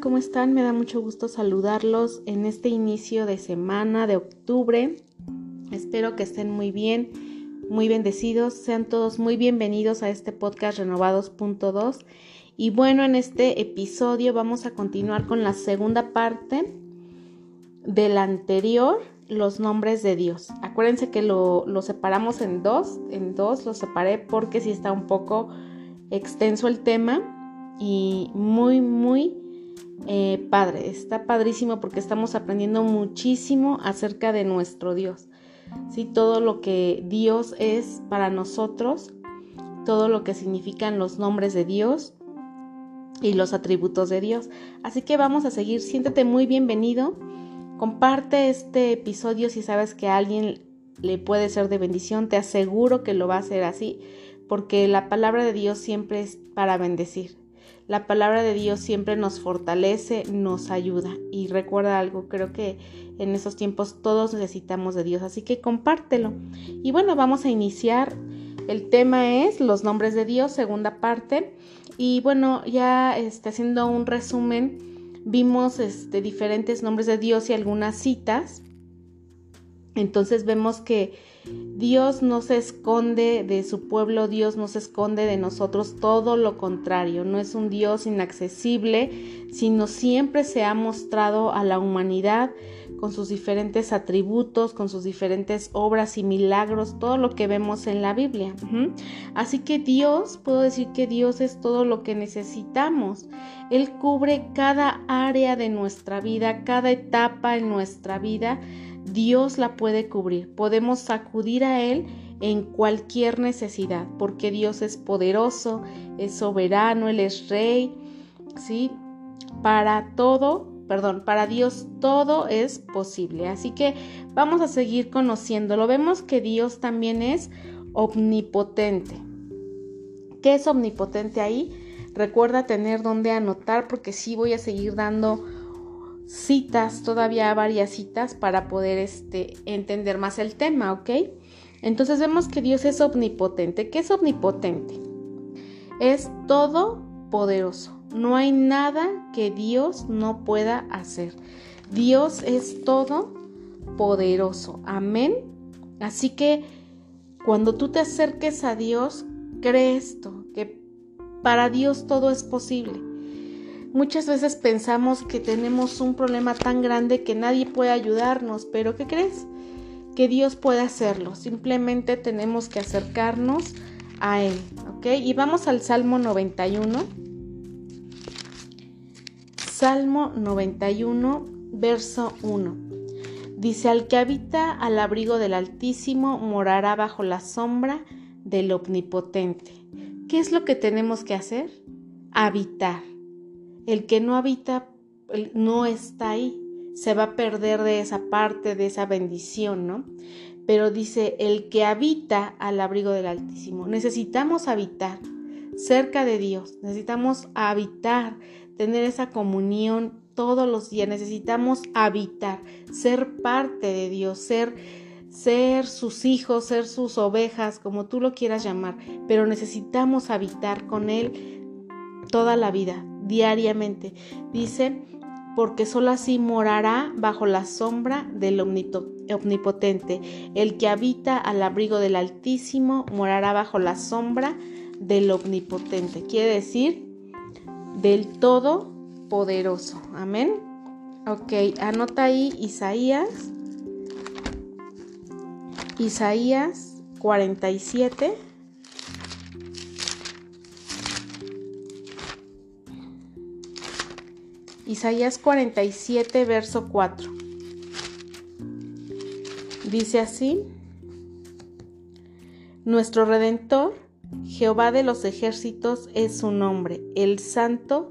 ¿cómo están? Me da mucho gusto saludarlos en este inicio de semana de octubre. Espero que estén muy bien, muy bendecidos. Sean todos muy bienvenidos a este podcast Renovados.2. Y bueno, en este episodio vamos a continuar con la segunda parte del anterior, los nombres de Dios. Acuérdense que lo, lo separamos en dos, en dos lo separé porque si está un poco extenso el tema y muy, muy eh, padre. Está padrísimo porque estamos aprendiendo muchísimo acerca de nuestro Dios. ¿sí? Todo lo que Dios es para nosotros, todo lo que significan los nombres de Dios y los atributos de Dios. Así que vamos a seguir. Siéntete muy bienvenido. Comparte este episodio si sabes que a alguien le puede ser de bendición. Te aseguro que lo va a hacer así, porque la palabra de Dios siempre es para bendecir. La palabra de Dios siempre nos fortalece, nos ayuda. Y recuerda algo, creo que en esos tiempos todos necesitamos de Dios, así que compártelo. Y bueno, vamos a iniciar. El tema es los nombres de Dios, segunda parte. Y bueno, ya este, haciendo un resumen, vimos este, diferentes nombres de Dios y algunas citas. Entonces vemos que Dios no se esconde de su pueblo, Dios no se esconde de nosotros, todo lo contrario, no es un Dios inaccesible, sino siempre se ha mostrado a la humanidad con sus diferentes atributos, con sus diferentes obras y milagros, todo lo que vemos en la Biblia. Así que Dios, puedo decir que Dios es todo lo que necesitamos. Él cubre cada área de nuestra vida, cada etapa en nuestra vida Dios la puede cubrir. Podemos acudir a Él en cualquier necesidad, porque Dios es poderoso, es soberano, Él es rey, ¿sí? Para todo, perdón, para Dios todo es posible. Así que vamos a seguir conociéndolo. Vemos que Dios también es omnipotente. ¿Qué es omnipotente ahí? Recuerda tener donde anotar porque sí voy a seguir dando citas, todavía varias citas para poder este, entender más el tema, ¿ok? Entonces vemos que Dios es omnipotente. ¿Qué es omnipotente? Es todopoderoso. No hay nada que Dios no pueda hacer. Dios es todopoderoso. Amén. Así que cuando tú te acerques a Dios, cree esto, que para Dios todo es posible. Muchas veces pensamos que tenemos un problema tan grande que nadie puede ayudarnos, pero ¿qué crees? Que Dios puede hacerlo. Simplemente tenemos que acercarnos a Él, ¿ok? Y vamos al Salmo 91. Salmo 91, verso 1. Dice, al que habita al abrigo del Altísimo morará bajo la sombra del Omnipotente. ¿Qué es lo que tenemos que hacer? Habitar el que no habita no está ahí, se va a perder de esa parte, de esa bendición, ¿no? Pero dice, el que habita al abrigo del Altísimo. Necesitamos habitar cerca de Dios, necesitamos habitar, tener esa comunión todos los días, necesitamos habitar, ser parte de Dios, ser ser sus hijos, ser sus ovejas, como tú lo quieras llamar, pero necesitamos habitar con Él toda la vida, diariamente. Dice, porque solo así morará bajo la sombra del omnipotente. El que habita al abrigo del Altísimo morará bajo la sombra del omnipotente. Quiere decir, del Todopoderoso. Amén. Ok, anota ahí Isaías. Isaías 47. Isaías 47, verso 4. Dice así, Nuestro Redentor, Jehová de los ejércitos, es su nombre, el Santo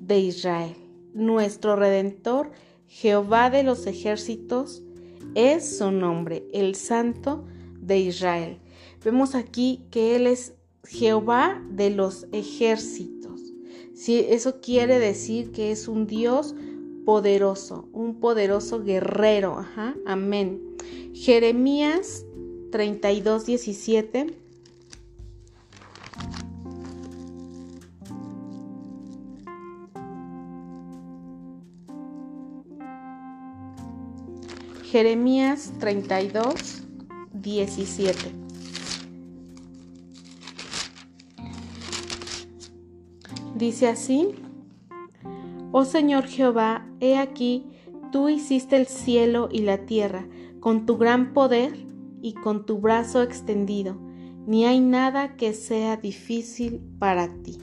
de Israel. Nuestro Redentor, Jehová de los ejércitos, es su nombre, el Santo de Israel. Vemos aquí que Él es Jehová de los ejércitos Sí, eso quiere decir que es un Dios poderoso, un poderoso guerrero. Ajá, amén. Jeremías 32, 17. Jeremías 32, 17. Dice así, Oh Señor Jehová, he aquí, tú hiciste el cielo y la tierra con tu gran poder y con tu brazo extendido. Ni hay nada que sea difícil para ti.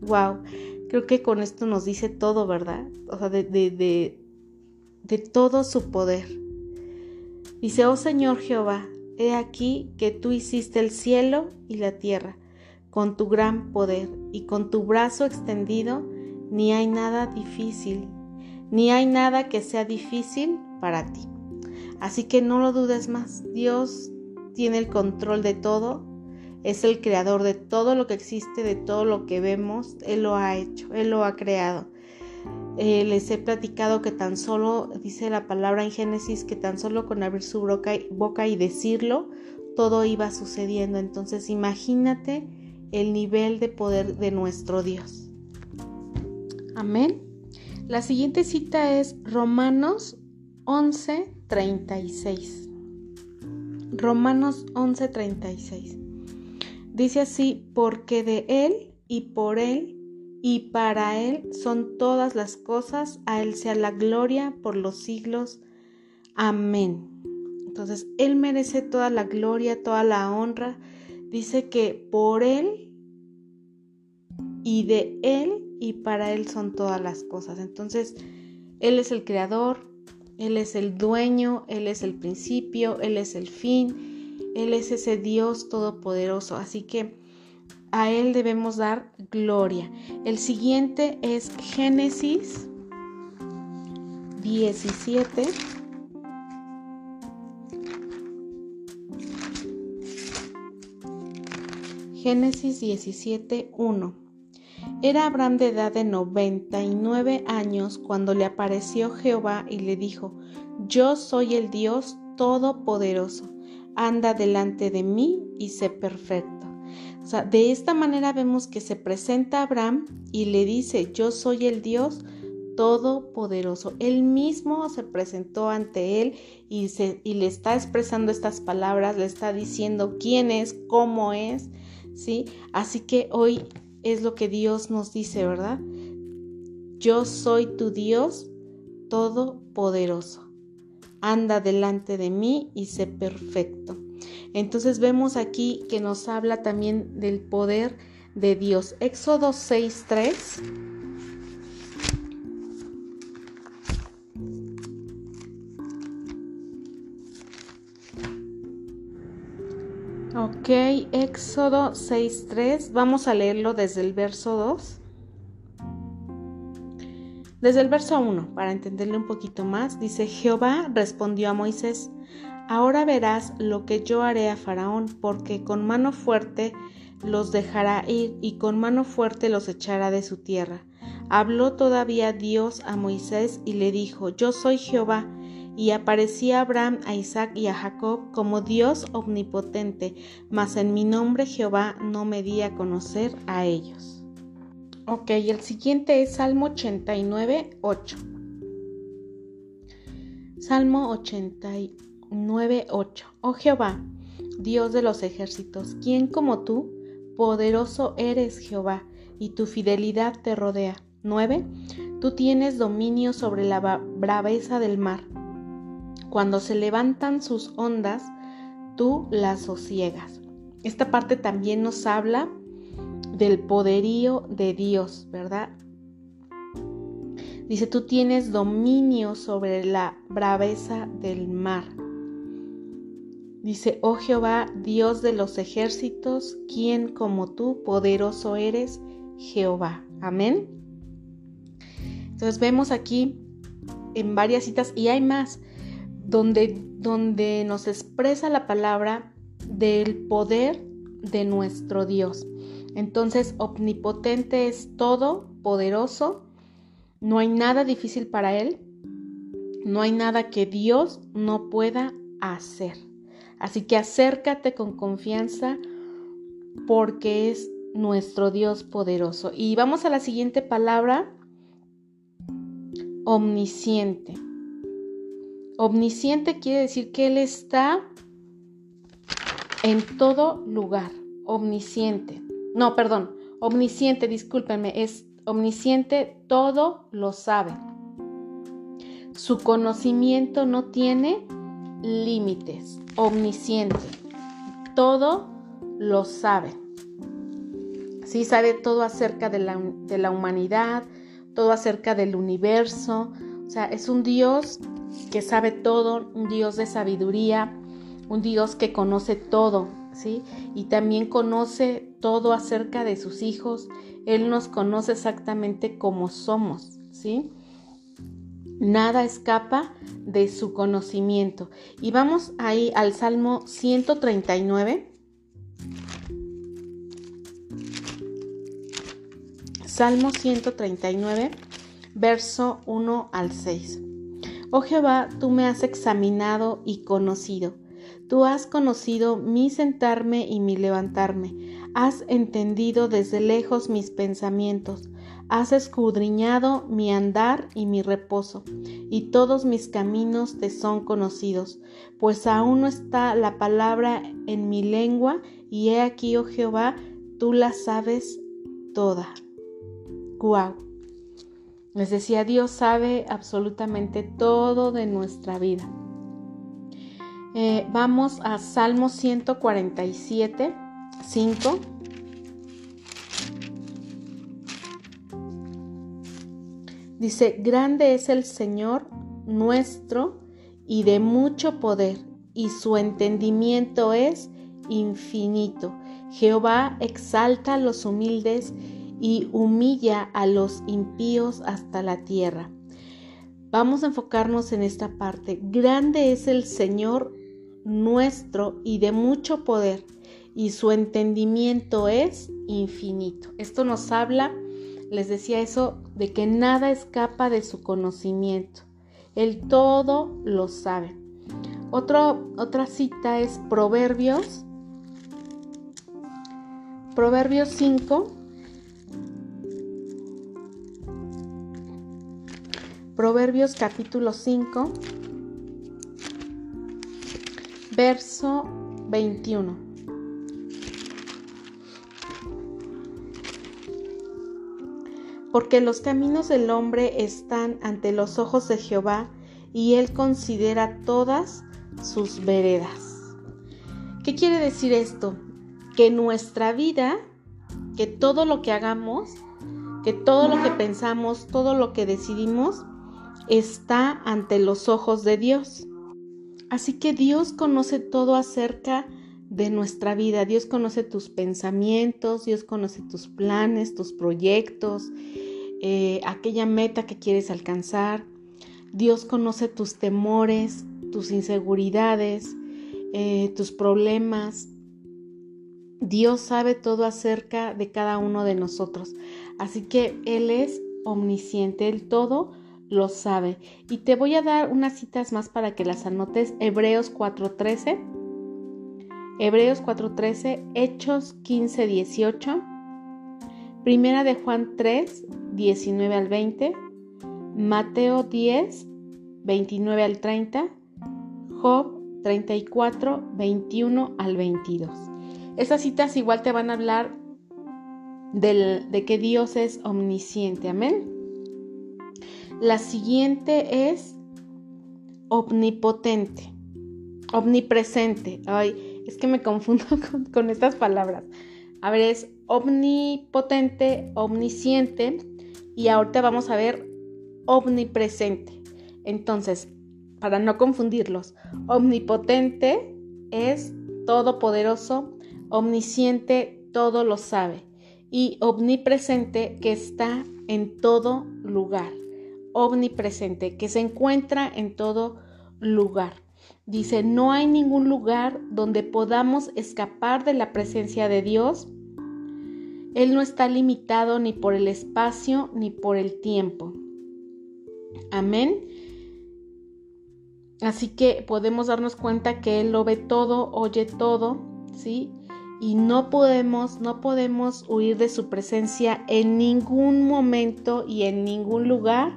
Wow, creo que con esto nos dice todo, ¿verdad? O sea, de, de, de todo su poder. Dice, oh Señor Jehová, he aquí que tú hiciste el cielo y la tierra con tu gran poder y con tu brazo extendido, ni hay nada difícil, ni hay nada que sea difícil para ti. Así que no lo dudes más, Dios tiene el control de todo, es el creador de todo lo que existe, de todo lo que vemos, Él lo ha hecho, Él lo ha creado. Eh, les he platicado que tan solo, dice la palabra en Génesis, que tan solo con abrir su boca, boca y decirlo, todo iba sucediendo. Entonces imagínate el nivel de poder de nuestro Dios. Amén. La siguiente cita es Romanos 11:36. Romanos 11:36. Dice así, porque de Él y por Él y para Él son todas las cosas, a Él sea la gloria por los siglos. Amén. Entonces, Él merece toda la gloria, toda la honra. Dice que por Él y de Él y para Él son todas las cosas. Entonces, Él es el creador, Él es el dueño, Él es el principio, Él es el fin, Él es ese Dios todopoderoso. Así que a Él debemos dar gloria. El siguiente es Génesis 17. Génesis 17, 1. Era Abraham de edad de 99 años cuando le apareció Jehová y le dijo, Yo soy el Dios Todopoderoso, anda delante de mí y sé perfecto de esta manera vemos que se presenta Abraham y le dice, yo soy el Dios todopoderoso. Él mismo se presentó ante él y, y le está expresando estas palabras, le está diciendo quién es, cómo es, ¿sí? Así que hoy es lo que Dios nos dice, ¿verdad? Yo soy tu Dios todopoderoso. Anda delante de mí y sé perfecto. Entonces vemos aquí que nos habla también del poder de Dios. Éxodo 6.3. Ok, Éxodo 6.3. Vamos a leerlo desde el verso 2. Desde el verso 1, para entenderle un poquito más, dice, Jehová respondió a Moisés, Ahora verás lo que yo haré a Faraón, porque con mano fuerte los dejará ir y con mano fuerte los echará de su tierra. Habló todavía Dios a Moisés y le dijo, Yo soy Jehová. Y aparecía Abraham, a Isaac y a Jacob como Dios omnipotente, mas en mi nombre Jehová no me di a conocer a ellos. Ok, el siguiente es Salmo 89, 8. Salmo 89. 9:8. Oh Jehová, Dios de los ejércitos, ¿quién como tú? Poderoso eres Jehová, y tu fidelidad te rodea. 9. Tú tienes dominio sobre la braveza del mar. Cuando se levantan sus ondas, tú las sosiegas. Esta parte también nos habla del poderío de Dios, ¿verdad? Dice, tú tienes dominio sobre la braveza del mar. Dice, oh Jehová, Dios de los ejércitos, ¿quién como tú, poderoso eres, Jehová. Amén. Entonces vemos aquí en varias citas, y hay más, donde, donde nos expresa la palabra del poder de nuestro Dios. Entonces, omnipotente es todo, poderoso, no hay nada difícil para Él, no hay nada que Dios no pueda hacer. Así que acércate con confianza porque es nuestro Dios poderoso. Y vamos a la siguiente palabra, omnisciente. Omnisciente quiere decir que Él está en todo lugar. Omnisciente. No, perdón. Omnisciente, discúlpenme. Es omnisciente, todo lo sabe. Su conocimiento no tiene límites. Omnisciente. Todo lo sabe. Sí, sabe todo acerca de la, de la humanidad, todo acerca del universo. O sea, es un Dios que sabe todo, un Dios de sabiduría, un Dios que conoce todo, ¿sí? Y también conoce todo acerca de sus hijos. Él nos conoce exactamente como somos, ¿sí? Nada escapa de su conocimiento. Y vamos ahí al Salmo 139. Salmo 139, verso 1 al 6. Oh Jehová, tú me has examinado y conocido. Tú has conocido mi sentarme y mi levantarme. Has entendido desde lejos mis pensamientos. Has escudriñado mi andar y mi reposo, y todos mis caminos te son conocidos, pues aún no está la palabra en mi lengua, y he aquí, oh Jehová, tú la sabes toda. Guau. Les decía, Dios sabe absolutamente todo de nuestra vida. Eh, vamos a Salmo 147, 5. Dice, grande es el Señor nuestro y de mucho poder, y su entendimiento es infinito. Jehová exalta a los humildes y humilla a los impíos hasta la tierra. Vamos a enfocarnos en esta parte. Grande es el Señor nuestro y de mucho poder, y su entendimiento es infinito. Esto nos habla les decía eso de que nada escapa de su conocimiento. Él todo lo sabe. otra cita es Proverbios. Proverbios 5. Proverbios capítulo 5, verso 21. porque los caminos del hombre están ante los ojos de Jehová, y él considera todas sus veredas. ¿Qué quiere decir esto? Que nuestra vida, que todo lo que hagamos, que todo lo que pensamos, todo lo que decidimos, está ante los ojos de Dios. Así que Dios conoce todo acerca de nuestra vida. Dios conoce tus pensamientos, Dios conoce tus planes, tus proyectos, eh, aquella meta que quieres alcanzar. Dios conoce tus temores, tus inseguridades, eh, tus problemas. Dios sabe todo acerca de cada uno de nosotros. Así que Él es omnisciente, Él todo lo sabe. Y te voy a dar unas citas más para que las anotes. Hebreos 4.13. Hebreos 4.13, Hechos 15.18. Primera de Juan 3, 19 al 20, Mateo 10, 29 al 30, Job 34, 21 al 22. Esas citas igual te van a hablar de que Dios es omnisciente, amén. La siguiente es omnipotente, omnipresente. Ay, es que me confundo con, estas palabras. A ver, es omnipotente, omnisciente y ahorita vamos a ver omnipresente. Entonces, para no confundirlos, omnipotente es todopoderoso, omnisciente todo lo sabe y omnipresente que está en todo lugar. Omnipresente que se encuentra en todo lugar. Dice, no hay ningún lugar donde podamos escapar de la presencia de Dios él no está limitado ni por el espacio ni por el tiempo. Amén. Así que podemos darnos cuenta que Él lo ve todo, oye todo, ¿sí? Y no podemos, no podemos huir de su presencia en ningún momento y en ningún lugar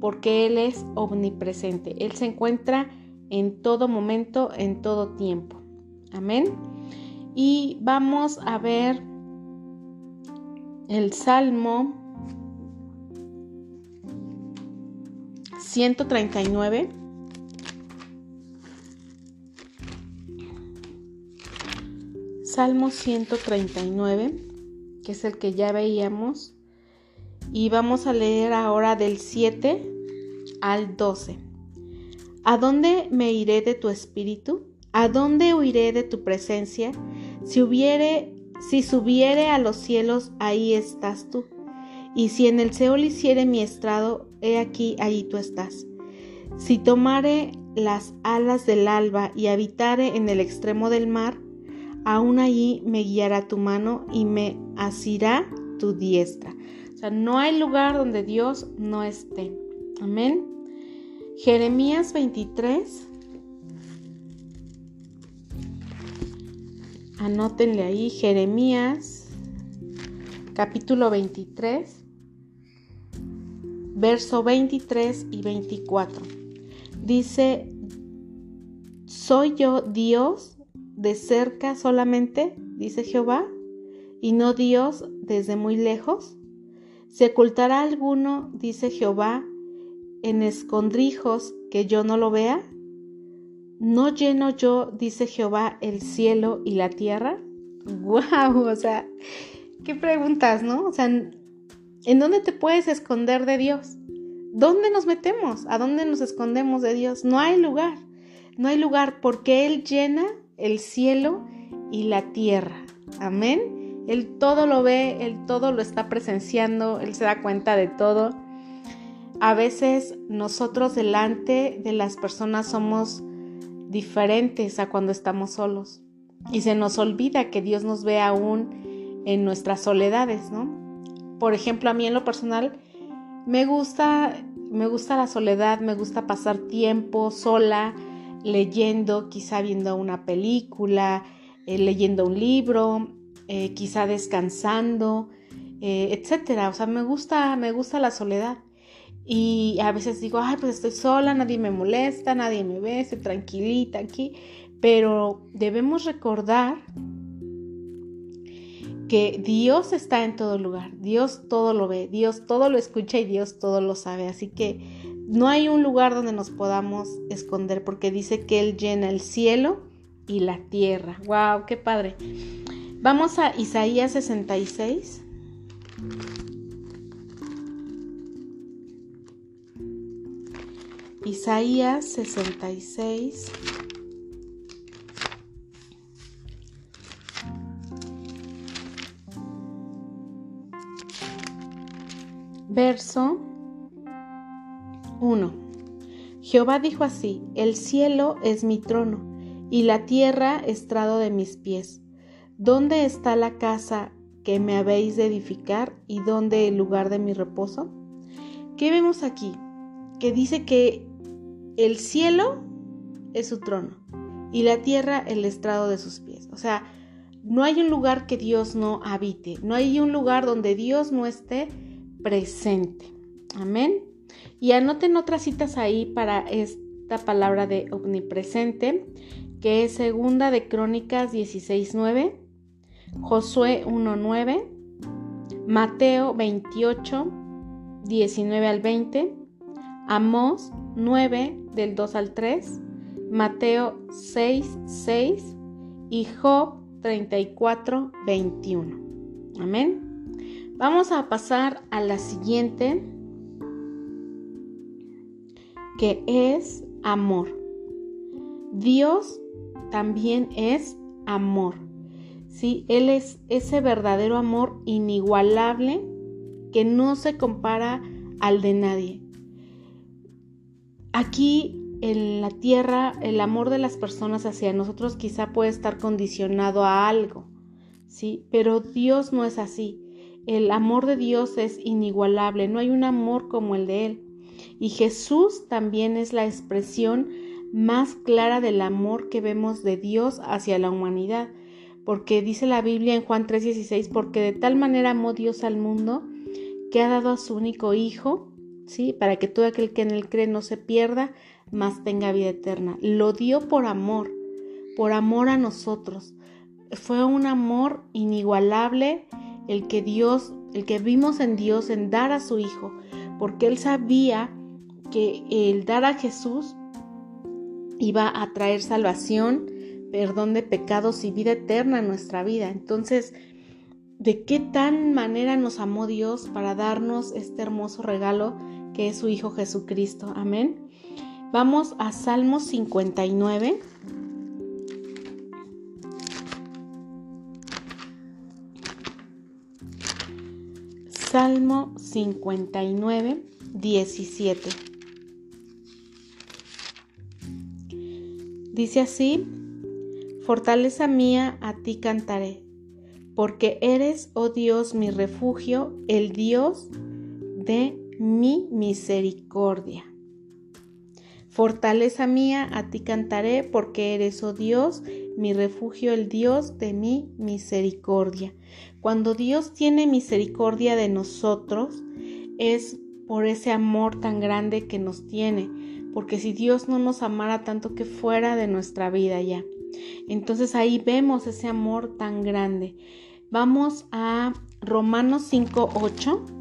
porque Él es omnipresente. Él se encuentra en todo momento, en todo tiempo. Amén. Y vamos a ver el Salmo 139. Salmo 139, que es el que ya veíamos. Y vamos a leer ahora del 7 al 12. ¿A dónde me iré de tu espíritu? ¿A dónde huiré de tu presencia? Si hubiere, si subiere a los cielos, ahí estás tú. Y si en el Seol hiciere mi estrado, he aquí, allí tú estás. Si tomare las alas del alba y habitare en el extremo del mar, aún allí me guiará tu mano y me asirá tu diestra. O sea, no hay lugar donde Dios no esté. Amén. Jeremías 23. Anótenle ahí, Jeremías capítulo 23, verso 23 y 24. Dice, ¿soy yo Dios de cerca solamente? dice Jehová, y no Dios desde muy lejos. ¿Se ocultará alguno, dice Jehová, en escondrijos que yo no lo vea? ¿No lleno yo, dice Jehová, el cielo y la tierra? ¡Guau! O sea, qué preguntas, ¿no? O sea, ¿en dónde te puedes esconder de Dios? ¿Dónde nos metemos? ¿A dónde nos escondemos de Dios? No hay lugar. No hay lugar porque Él llena el cielo y la tierra. Amén. Él todo lo ve, Él todo lo está presenciando, Él se da cuenta de todo. A veces nosotros delante de las personas somos diferentes a cuando estamos solos y se nos olvida que Dios nos ve aún en nuestras soledades, ¿no? Por ejemplo, a mí en lo personal me gusta me gusta la soledad, me gusta pasar tiempo sola, leyendo, quizá viendo una película, eh, leyendo un libro, eh, quizá descansando, eh, etcétera. O sea, me gusta, me gusta la soledad. Y a veces digo, ay, pues estoy sola, nadie me molesta, nadie me ve, estoy tranquilita aquí. Pero debemos recordar que Dios está en todo lugar, Dios todo lo ve, Dios todo lo escucha y Dios todo lo sabe. Así que no hay un lugar donde nos podamos esconder porque dice que Él llena el cielo y la tierra. ¡Wow! ¡Qué padre! Vamos a Isaías 66. Isaías 66. Verso 1. Jehová dijo así, el cielo es mi trono y la tierra estrado de mis pies. ¿Dónde está la casa que me habéis de edificar y dónde el lugar de mi reposo? ¿Qué vemos aquí? Que dice que el cielo es su trono y la tierra el estrado de sus pies. O sea, no hay un lugar que Dios no habite, no hay un lugar donde Dios no esté presente. Amén. Y anoten otras citas ahí para esta palabra de omnipresente, que es segunda de Crónicas 16.9, Josué 1.9, Mateo 28, 19 al 20, Amós 9 del 2 al 3, Mateo 6, 6 y Job 34, 21. Amén. Vamos a pasar a la siguiente, que es amor. Dios también es amor. ¿Sí? Él es ese verdadero amor inigualable que no se compara al de nadie. Aquí en la tierra el amor de las personas hacia nosotros quizá puede estar condicionado a algo, ¿sí? Pero Dios no es así. El amor de Dios es inigualable, no hay un amor como el de Él. Y Jesús también es la expresión más clara del amor que vemos de Dios hacia la humanidad, porque dice la Biblia en Juan 3:16, porque de tal manera amó Dios al mundo que ha dado a su único Hijo ¿sí? Para que todo aquel que en él cree no se pierda, más tenga vida eterna. Lo dio por amor, por amor a nosotros. Fue un amor inigualable el que Dios, el que vimos en Dios en dar a su Hijo, porque Él sabía que el dar a Jesús iba a traer salvación, perdón de pecados y vida eterna en nuestra vida. Entonces, ¿de qué tan manera nos amó Dios para darnos este hermoso regalo que es su Hijo Jesucristo? Amén. Vamos a Salmo 59. Salmo 59, 17. Dice así, Fortaleza mía, a ti cantaré, porque eres, oh Dios, mi refugio, el Dios de mi misericordia. Fortaleza mía, a ti cantaré, porque eres, oh Dios, mi refugio, el Dios de mi misericordia. Cuando Dios tiene misericordia de nosotros, es por ese amor tan grande que nos tiene, porque si Dios no nos amara tanto que fuera de nuestra vida ya. Entonces ahí vemos ese amor tan grande. Vamos a Romanos 5.8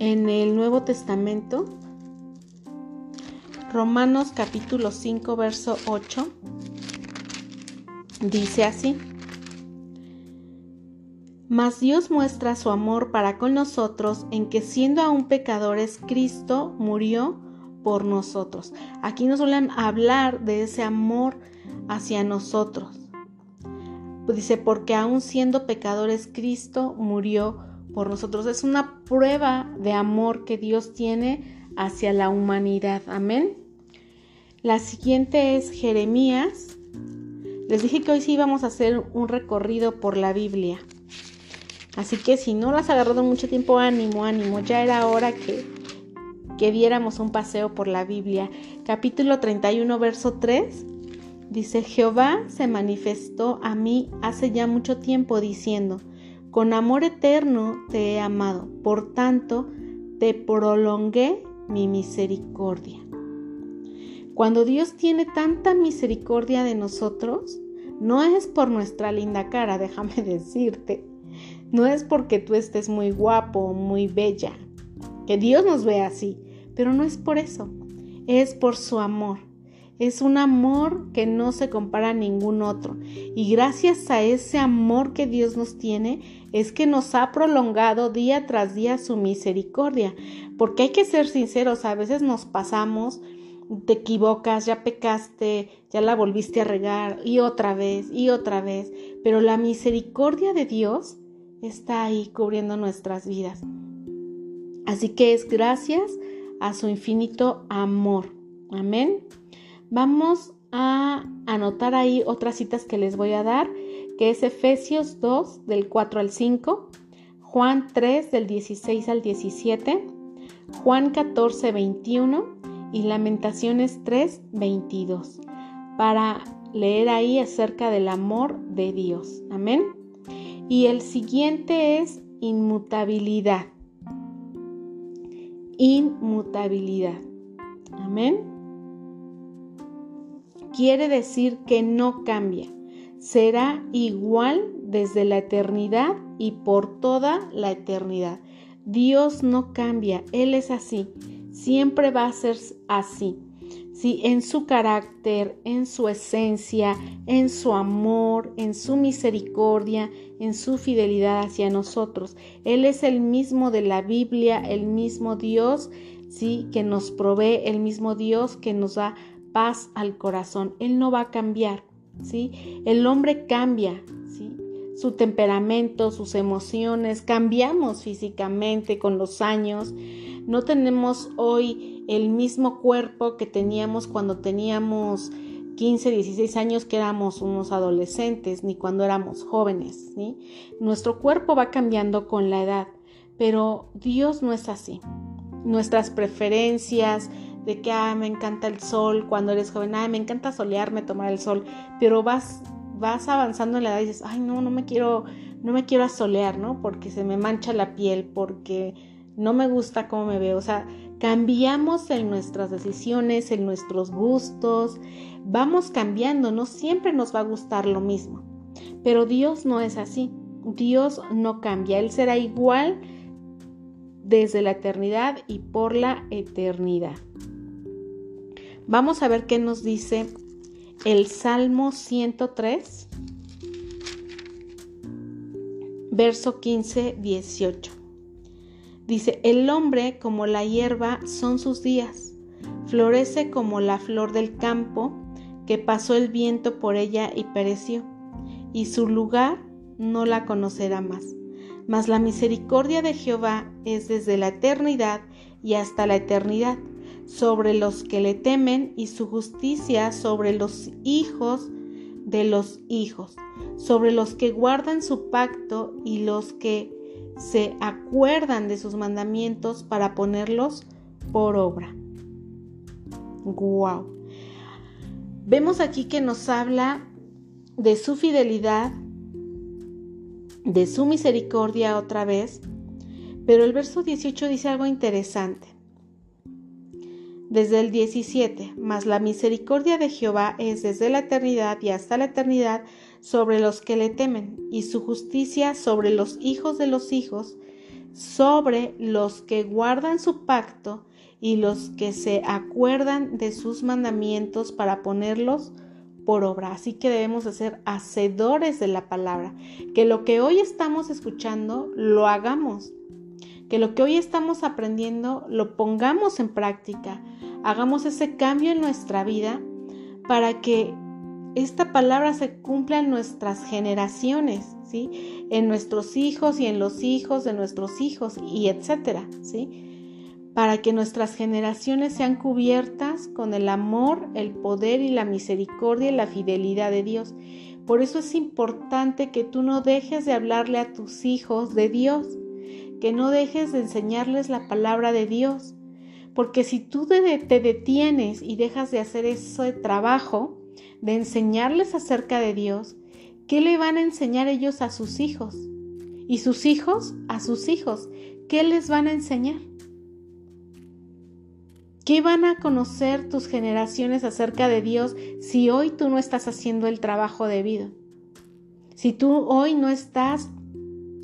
en el Nuevo Testamento. Romanos capítulo 5, verso 8. Dice así. Mas Dios muestra su amor para con nosotros en que siendo aún pecadores, Cristo murió por nosotros. Aquí nos suelen hablar de ese amor hacia nosotros. Dice, porque aún siendo pecadores, Cristo murió por nosotros. Es una prueba de amor que Dios tiene hacia la humanidad. Amén. La siguiente es Jeremías. Les dije que hoy sí íbamos a hacer un recorrido por la Biblia. Así que si no las agarrado mucho tiempo, ánimo, ánimo. Ya era hora que, que diéramos un paseo por la Biblia. Capítulo 31, verso 3. Dice, Jehová se manifestó a mí hace ya mucho tiempo diciendo, con amor eterno te he amado, por tanto te prolongué mi misericordia. Cuando Dios tiene tanta misericordia de nosotros, no es por nuestra linda cara, déjame decirte, no es porque tú estés muy guapo muy bella, que Dios nos ve así, pero no es por eso, es por su amor. Es un amor que no se compara a ningún otro. Y gracias a ese amor que Dios nos tiene, es que nos ha prolongado día tras día su misericordia. Porque hay que ser sinceros, a veces nos pasamos, te equivocas, ya pecaste, ya la volviste a regar y otra vez y otra vez. Pero la misericordia de Dios está ahí cubriendo nuestras vidas. Así que es gracias a su infinito amor. Amén. Vamos a anotar ahí otras citas que les voy a dar, que es Efesios 2 del 4 al 5, Juan 3 del 16 al 17, Juan 14 21 y Lamentaciones 3 22, para leer ahí acerca del amor de Dios. Amén. Y el siguiente es inmutabilidad. Inmutabilidad. Amén. Quiere decir que no cambia. Será igual desde la eternidad y por toda la eternidad. Dios no cambia, Él es así. Siempre va a ser así en su carácter, en su esencia, en su amor, en su misericordia, en su fidelidad hacia nosotros. Él es el mismo de la Biblia, el mismo Dios, ¿sí? que nos provee, el mismo Dios que nos da paz al corazón. Él no va a cambiar, ¿sí? El hombre cambia, ¿sí? Su temperamento, sus emociones, cambiamos físicamente con los años. No tenemos hoy el mismo cuerpo que teníamos cuando teníamos 15, 16 años que éramos unos adolescentes, ni cuando éramos jóvenes. Nuestro cuerpo va cambiando con la edad, pero Dios no es así. Nuestras preferencias de que ah, me encanta el sol cuando eres joven, ah, me encanta solearme, tomar el sol, pero vas, vas avanzando en la edad y dices, ay, no, no me quiero, no me quiero asolear, ¿no? Porque se me mancha la piel, porque no me gusta cómo me veo. O sea, Cambiamos en nuestras decisiones, en nuestros gustos, vamos cambiando, no siempre nos va a gustar lo mismo. Pero Dios no es así, Dios no cambia, Él será igual desde la eternidad y por la eternidad. Vamos a ver qué nos dice el Salmo 103, verso 15, 18. Dice, el hombre como la hierba son sus días, florece como la flor del campo, que pasó el viento por ella y pereció, y su lugar no la conocerá más. Mas la misericordia de Jehová es desde la eternidad y hasta la eternidad sobre los que le temen y su justicia sobre los hijos de los hijos, sobre los que guardan su pacto y los que se acuerdan de sus mandamientos para ponerlos por obra. Wow. Vemos aquí que nos habla de su fidelidad, de su misericordia otra vez, pero el verso 18 dice algo interesante. Desde el 17, mas la misericordia de Jehová es desde la eternidad y hasta la eternidad sobre los que le temen, y su justicia sobre los hijos de los hijos, sobre los que guardan su pacto y los que se acuerdan de sus mandamientos para ponerlos por obra. Así que debemos de ser hacedores de la palabra. Que lo que hoy estamos escuchando lo hagamos. Que lo que hoy estamos aprendiendo lo pongamos en práctica. Hagamos ese cambio en nuestra vida para que esta palabra se cumpla en nuestras generaciones, ¿sí? En nuestros hijos y en los hijos de nuestros hijos y etcétera, ¿sí? Para que nuestras generaciones sean cubiertas con el amor, el poder y la misericordia y la fidelidad de Dios. Por eso es importante que tú no dejes de hablarle a tus hijos de Dios, que no dejes de enseñarles la palabra de Dios. Porque si tú te detienes y dejas de hacer ese trabajo, de enseñarles acerca de Dios, ¿qué le van a enseñar ellos a sus hijos? Y sus hijos a sus hijos, ¿qué les van a enseñar? ¿Qué van a conocer tus generaciones acerca de Dios si hoy tú no estás haciendo el trabajo debido? Si tú hoy no estás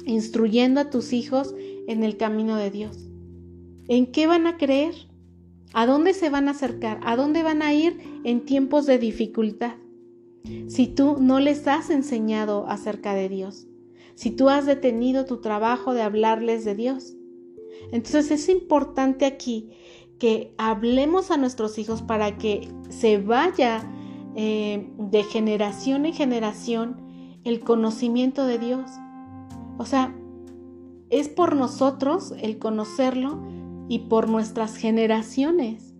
instruyendo a tus hijos en el camino de Dios. ¿En qué van a creer? ¿A dónde se van a acercar? ¿A dónde van a ir en tiempos de dificultad? Si tú no les has enseñado acerca de Dios, si tú has detenido tu trabajo de hablarles de Dios. Entonces es importante aquí que hablemos a nuestros hijos para que se vaya eh, de generación en generación el conocimiento de Dios. O sea, es por nosotros el conocerlo y por nuestras generaciones,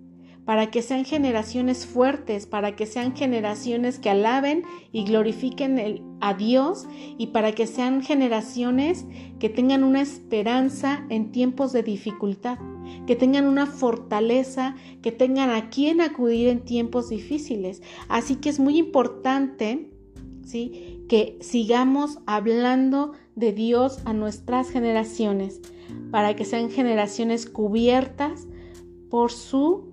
para que sean generaciones fuertes, para que sean generaciones que alaben y glorifiquen a Dios y para que sean generaciones que tengan una esperanza en tiempos de dificultad, que tengan una fortaleza, que tengan a quien acudir en tiempos difíciles. Así que es muy importante, ¿sí? que sigamos hablando de Dios a nuestras generaciones para que sean generaciones cubiertas por su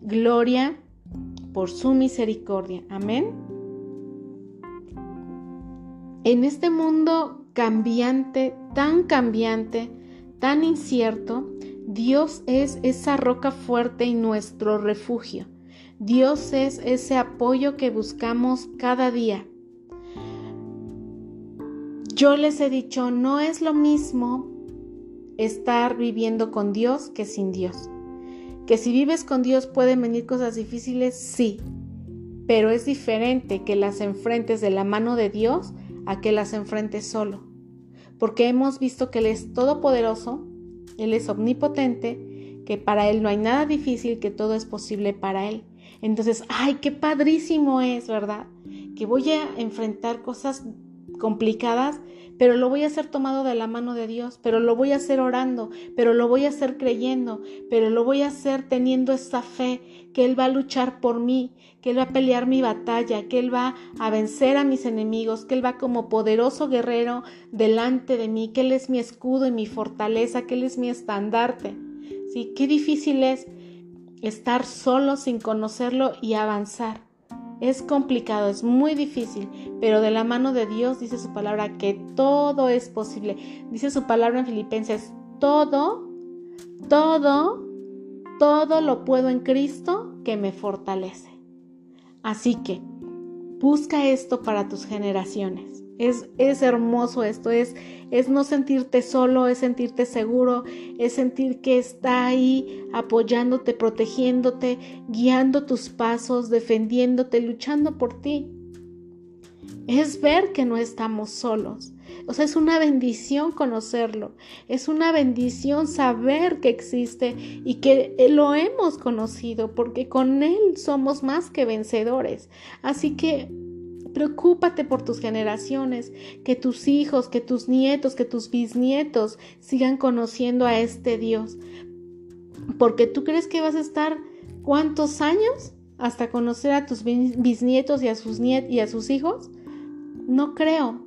gloria, por su misericordia. Amén. En este mundo cambiante, tan cambiante, tan incierto, Dios es esa roca fuerte y nuestro refugio. Dios es ese apoyo que buscamos cada día. Yo les he dicho, no es lo mismo estar viviendo con Dios que sin Dios. Que si vives con Dios pueden venir cosas difíciles, sí, pero es diferente que las enfrentes de la mano de Dios a que las enfrentes solo. Porque hemos visto que Él es todopoderoso, Él es omnipotente, que para Él no hay nada difícil, que todo es posible para Él. Entonces, ay, qué padrísimo es, ¿verdad? Que voy a enfrentar cosas complicadas, pero lo voy a hacer tomado de la mano de Dios, pero lo voy a hacer orando, pero lo voy a hacer creyendo, pero lo voy a hacer teniendo esa fe que Él va a luchar por mí, que Él va a pelear mi batalla, que Él va a vencer a mis enemigos, que Él va como poderoso guerrero delante de mí, que Él es mi escudo y mi fortaleza, que Él es mi estandarte. ¿sí? Qué difícil es estar solo sin conocerlo y avanzar. Es complicado, es muy difícil, pero de la mano de Dios dice su palabra que todo es posible. Dice su palabra en Filipenses, todo, todo, todo lo puedo en Cristo que me fortalece. Así que busca esto para tus generaciones. Es, es hermoso esto, es, es no sentirte solo, es sentirte seguro, es sentir que está ahí apoyándote, protegiéndote, guiando tus pasos, defendiéndote, luchando por ti. Es ver que no estamos solos. O sea, es una bendición conocerlo. Es una bendición saber que existe y que lo hemos conocido porque con Él somos más que vencedores. Así que Preocúpate por tus generaciones, que tus hijos, que tus nietos, que tus bisnietos sigan conociendo a este Dios. Porque tú crees que vas a estar cuántos años hasta conocer a tus bisnietos y a sus y a sus hijos? No creo,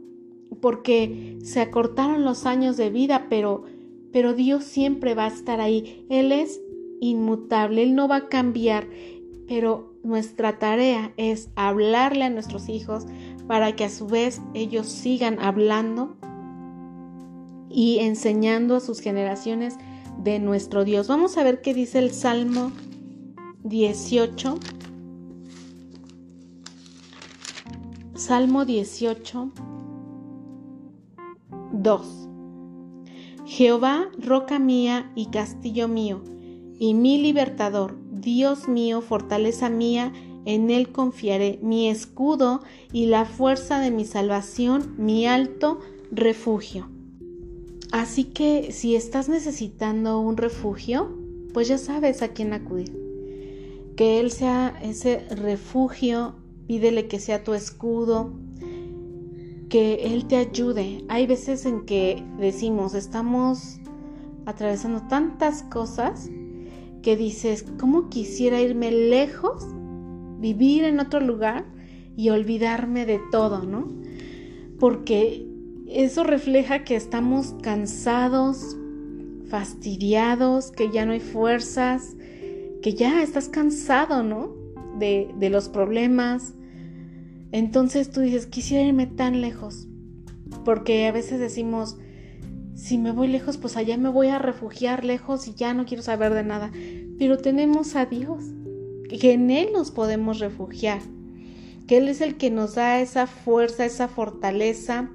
porque se acortaron los años de vida, pero pero Dios siempre va a estar ahí. Él es inmutable, él no va a cambiar, pero nuestra tarea es hablarle a nuestros hijos para que a su vez ellos sigan hablando y enseñando a sus generaciones de nuestro Dios. Vamos a ver qué dice el Salmo 18. Salmo 18, 2. Jehová, roca mía y castillo mío, y mi libertador, Dios mío, fortaleza mía, en Él confiaré, mi escudo y la fuerza de mi salvación, mi alto refugio. Así que si estás necesitando un refugio, pues ya sabes a quién acudir. Que Él sea ese refugio, pídele que sea tu escudo, que Él te ayude. Hay veces en que decimos, estamos atravesando tantas cosas que dices, ¿cómo quisiera irme lejos, vivir en otro lugar y olvidarme de todo, ¿no? Porque eso refleja que estamos cansados, fastidiados, que ya no hay fuerzas, que ya estás cansado, ¿no? De, de los problemas. Entonces tú dices, quisiera irme tan lejos. Porque a veces decimos, si me voy lejos, pues allá me voy a refugiar lejos y ya no quiero saber de nada. Pero tenemos a Dios, que en Él nos podemos refugiar, que Él es el que nos da esa fuerza, esa fortaleza.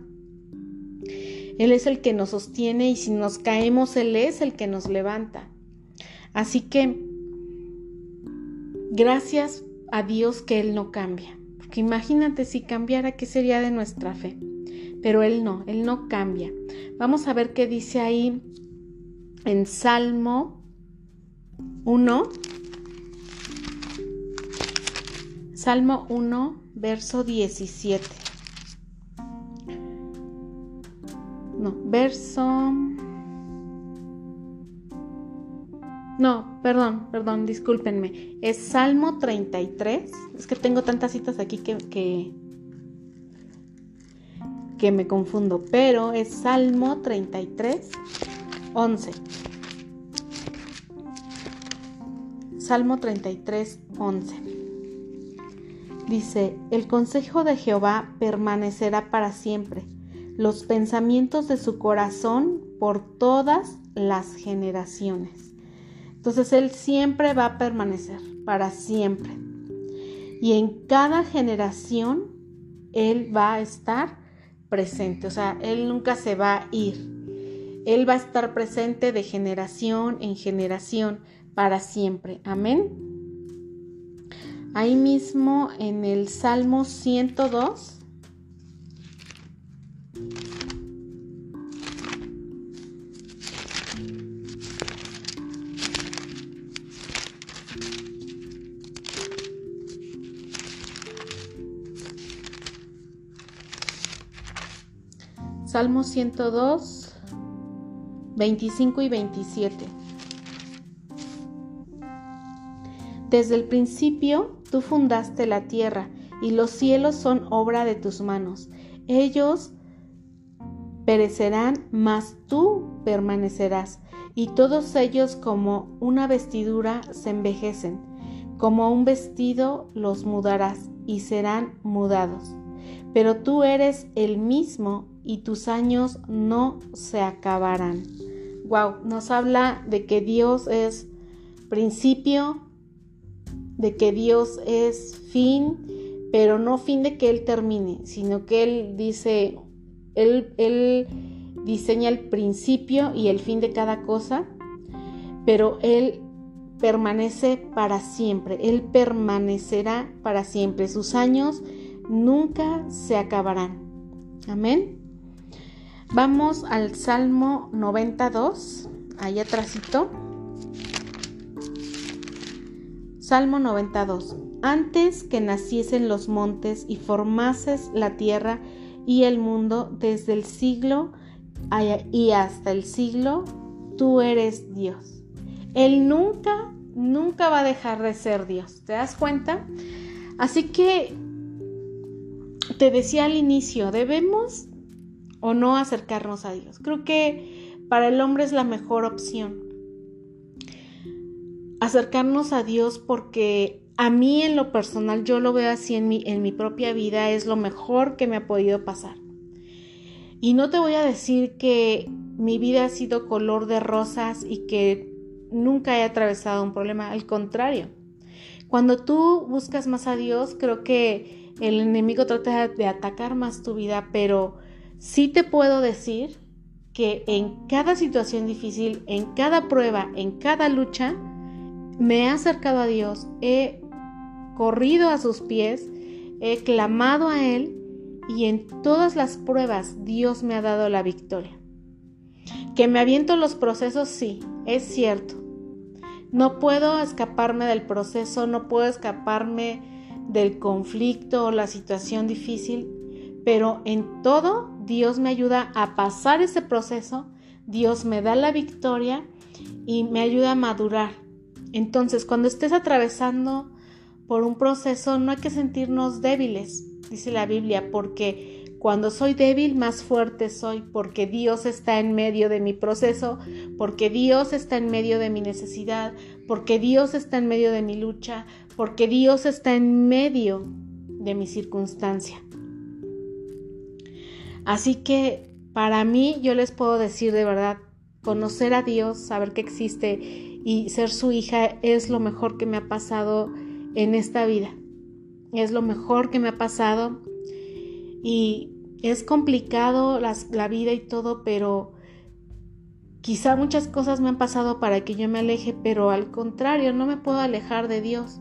Él es el que nos sostiene y si nos caemos, Él es el que nos levanta. Así que, gracias a Dios que Él no cambia. Porque imagínate si cambiara, ¿qué sería de nuestra fe? Pero Él no, Él no cambia. Vamos a ver qué dice ahí en Salmo 1. Salmo 1, verso 17. No, verso... No, perdón, perdón, discúlpenme. Es Salmo 33. Es que tengo tantas citas aquí que, que que me confundo, pero es Salmo 33, 11. Salmo 33, 11. Dice, el consejo de Jehová permanecerá para siempre, los pensamientos de su corazón por todas las generaciones. Entonces Él siempre va a permanecer, para siempre. Y en cada generación Él va a estar presente, o sea, Él nunca se va a ir. Él va a estar presente de generación en generación para siempre. Amén. Ahí mismo en el Salmo 102. Salmo 102, 25 y 27. Desde el principio tú fundaste la tierra y los cielos son obra de tus manos. Ellos perecerán, mas tú permanecerás y todos ellos como una vestidura se envejecen, como un vestido los mudarás y serán mudados. Pero tú eres el mismo y tus años no se acabarán. Wow, nos habla de que Dios es principio, de que Dios es fin, pero no fin de que Él termine, sino que Él dice, Él, Él diseña el principio y el fin de cada cosa, pero Él permanece para siempre, Él permanecerá para siempre, sus años nunca se acabarán. Amén. Vamos al Salmo 92, ahí atrásito. Salmo 92. Antes que naciesen los montes y formases la tierra y el mundo desde el siglo y hasta el siglo, tú eres Dios. Él nunca, nunca va a dejar de ser Dios. ¿Te das cuenta? Así que te decía al inicio, debemos o no acercarnos a Dios. Creo que para el hombre es la mejor opción. Acercarnos a Dios porque a mí en lo personal yo lo veo así en mi, en mi propia vida, es lo mejor que me ha podido pasar. Y no te voy a decir que mi vida ha sido color de rosas y que nunca he atravesado un problema, al contrario. Cuando tú buscas más a Dios, creo que el enemigo trata de atacar más tu vida, pero sí te puedo decir que en cada situación difícil, en cada prueba, en cada lucha, me he acercado a Dios, he corrido a sus pies, he clamado a Él y en todas las pruebas Dios me ha dado la victoria. Que me aviento los procesos, sí, es cierto. No puedo escaparme del proceso, no puedo escaparme del conflicto o la situación difícil, pero en todo Dios me ayuda a pasar ese proceso, Dios me da la victoria y me ayuda a madurar. Entonces, cuando estés atravesando por un proceso, no hay que sentirnos débiles, dice la Biblia, porque cuando soy débil, más fuerte soy, porque Dios está en medio de mi proceso, porque Dios está en medio de mi necesidad, porque Dios está en medio de mi lucha, porque Dios está en medio de mi circunstancia. Así que para mí yo les puedo decir de verdad, conocer a Dios, saber que existe y ser su hija es lo mejor que me ha pasado en esta vida. Es lo mejor que me ha pasado y es complicado la vida y todo, pero quizá muchas cosas me han pasado para que yo me aleje, pero al contrario, no me puedo alejar de Dios.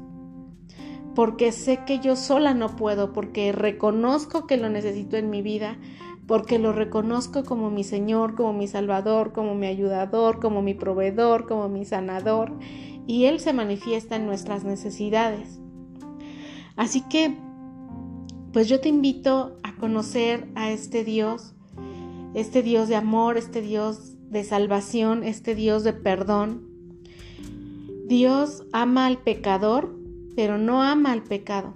Porque sé que yo sola no puedo, porque reconozco que lo necesito en mi vida, porque lo reconozco como mi Señor, como mi Salvador, como mi ayudador, como mi proveedor, como mi sanador, y Él se manifiesta en nuestras necesidades. Así que, pues yo te invito a conocer a este Dios, este Dios de amor, este Dios de salvación, este Dios de perdón. Dios ama al pecador, pero no ama al pecado.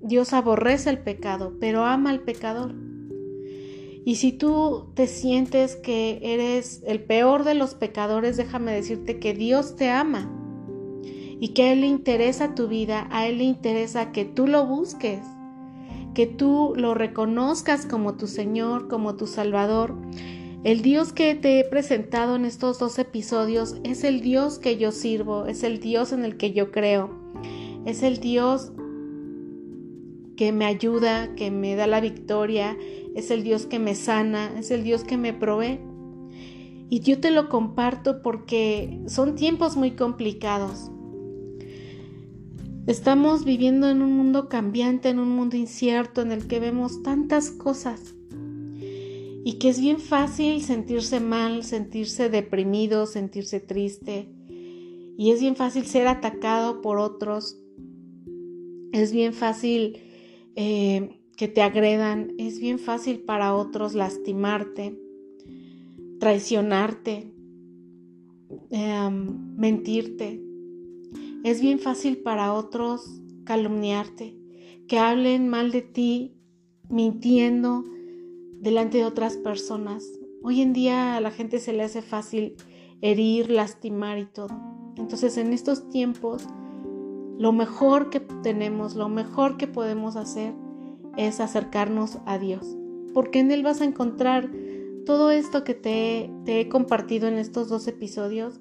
Dios aborrece el pecado, pero ama al pecador. Y si tú te sientes que eres el peor de los pecadores, déjame decirte que Dios te ama y que a Él le interesa tu vida, a Él le interesa que tú lo busques, que tú lo reconozcas como tu Señor, como tu Salvador. El Dios que te he presentado en estos dos episodios es el Dios que yo sirvo, es el Dios en el que yo creo, es el Dios que me ayuda, que me da la victoria, es el Dios que me sana, es el Dios que me provee. Y yo te lo comparto porque son tiempos muy complicados. Estamos viviendo en un mundo cambiante, en un mundo incierto, en el que vemos tantas cosas. Y que es bien fácil sentirse mal, sentirse deprimido, sentirse triste. Y es bien fácil ser atacado por otros. Es bien fácil eh, que te agredan, es bien fácil para otros lastimarte, traicionarte, em, mentirte. Es bien fácil para otros calumniarte, que hablen mal de ti, mintiendo delante de otras personas. Hoy en día a la gente se le hace fácil herir, lastimar y todo. Entonces en estos tiempos, lo mejor que tenemos, lo mejor que podemos hacer es acercarnos a Dios, porque en Él vas a encontrar todo esto que te, he compartido en estos dos episodios.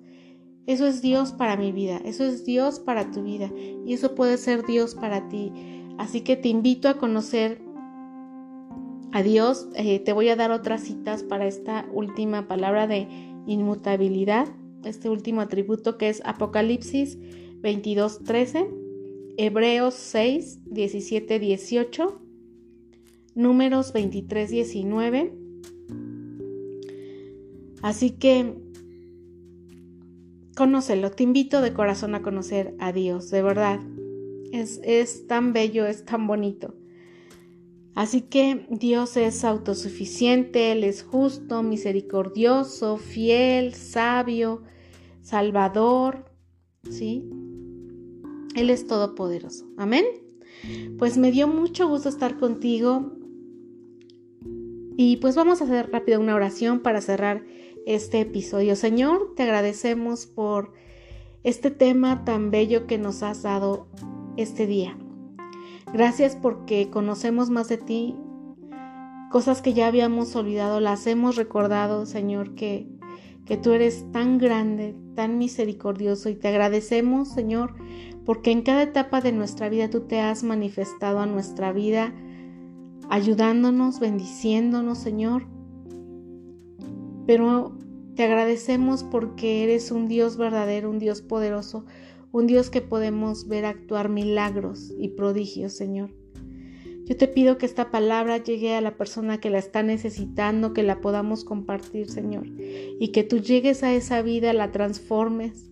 Eso es Dios para mi vida, eso es Dios para tu vida y eso puede ser Dios para ti. Así que te invito a conocer a Dios. Eh, te voy a dar otras citas para esta última palabra de inmutabilidad, este último atributo que es Apocalipsis 22, 13, Hebreos 6, 17, 18, Números 23, 19. Así que conócelo, te invito de corazón a conocer a Dios, de verdad. Es, es tan bello, es tan bonito. Así que Dios es autosuficiente, Él es justo, misericordioso, fiel, sabio, salvador, ¿sí? Él es todopoderoso. Amén. Pues me dio mucho gusto estar contigo. Y pues vamos a hacer rápido una oración para cerrar este episodio. Señor, te agradecemos por este tema tan bello que nos has dado este día. Gracias porque conocemos más de ti, cosas que ya habíamos olvidado, las hemos recordado, Señor, que, que tú eres tan grande, tan misericordioso y te agradecemos, Señor, porque en cada etapa de nuestra vida tú te has manifestado a nuestra vida, ayudándonos, bendiciéndonos, Señor. Pero te agradecemos porque eres un Dios verdadero, un Dios poderoso, un Dios que podemos ver actuar milagros y prodigios, Señor. Yo te pido que esta palabra llegue a la persona que la está necesitando, que la podamos compartir, Señor, y que tú llegues a esa vida, la transformes,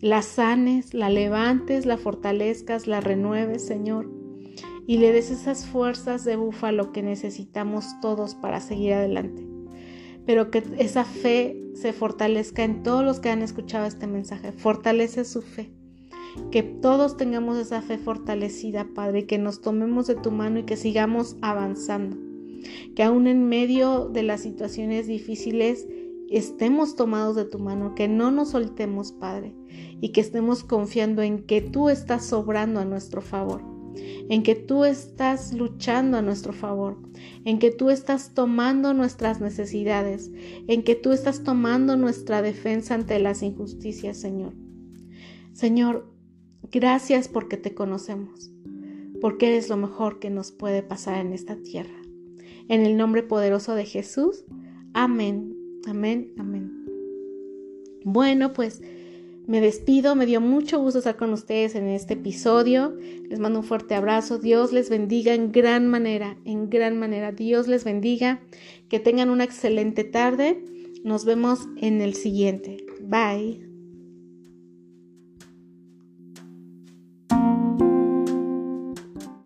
la sanes, la levantes, la fortalezcas, la renueves, Señor, y le des esas fuerzas de búfalo que necesitamos todos para seguir adelante. Pero que esa fe se fortalezca en todos los que han escuchado este mensaje. Fortalece su fe. Que todos tengamos esa fe fortalecida, Padre, que nos tomemos de tu mano y que sigamos avanzando. Que aún en medio de las situaciones difíciles estemos tomados de tu mano, que no nos soltemos, Padre, y que estemos confiando en que tú estás sobrando a nuestro favor, en que tú estás luchando a nuestro favor, en que tú estás tomando nuestras necesidades, en que tú estás tomando nuestra defensa ante las injusticias, Señor. Señor, gracias porque te conocemos, porque eres lo mejor que nos puede pasar en esta tierra. En el nombre poderoso de Jesús, amén Amén, amén. Bueno, pues me despido, me dio mucho gusto estar con ustedes en este episodio. Les mando un fuerte abrazo. Dios les bendiga en gran manera, en gran manera. Dios les bendiga. Que tengan una excelente tarde. Nos vemos en el siguiente. Bye.